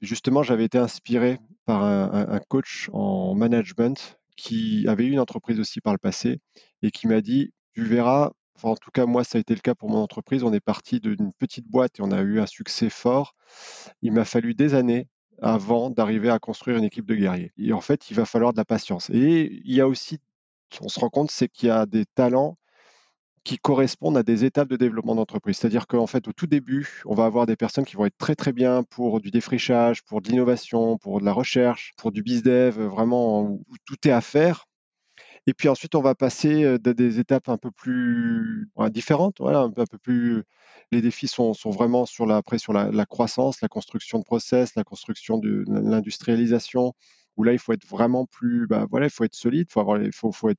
Justement, j'avais été inspiré par un, coach en management qui avait eu une entreprise aussi par le passé et qui m'a dit, tu verras, en tout cas moi ça a été le cas pour mon entreprise, on est parti d'une petite boîte et on a eu un succès fort. Il m'a fallu des années avant d'arriver à construire une équipe de guerriers. Et en fait, il va falloir de la patience. Et il y a aussi, on se rend compte, c'est qu'il y a des talents qui correspondent à des étapes de développement d'entreprise. C'est-à-dire qu'en fait, au tout début, on va avoir des personnes qui vont être très très bien pour du défrichage, pour de l'innovation, pour de la recherche, pour du bizdev, vraiment où tout est à faire. Et puis ensuite, on va passer à des étapes un peu plus différentes, voilà, un peu, plus. Les défis sont, sont vraiment sur la, après sur la, croissance, la construction de process, la construction de l'industrialisation, où là, il faut être vraiment plus, bah, voilà, il faut être solide, faut avoir, il faut, être,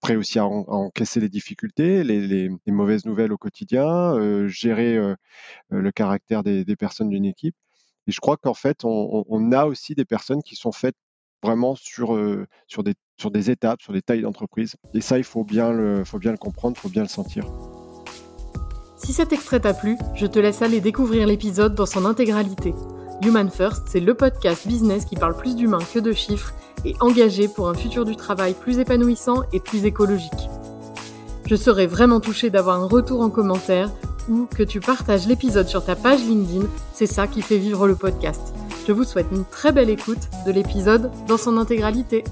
prêt aussi à, encaisser les difficultés, les, mauvaises nouvelles au quotidien, euh, gérer euh, euh, le caractère des, personnes d'une équipe. Et je crois qu'en fait, on, on, a aussi des personnes qui sont faites vraiment sur, sur, des, sur des étapes, sur des tailles d'entreprise. Et ça, il faut bien le, faut bien le comprendre, il faut bien le sentir. Si cet extrait t'a plu, je te laisse aller découvrir l'épisode dans son intégralité. Human First, c'est le podcast business qui parle plus d'humains que de chiffres et engagé pour un futur du travail plus épanouissant et plus écologique. Je serais vraiment touchée d'avoir un retour en commentaire ou que tu partages l'épisode sur ta page LinkedIn, c'est ça qui fait vivre le podcast. Je vous souhaite une très belle écoute de l'épisode dans son intégralité.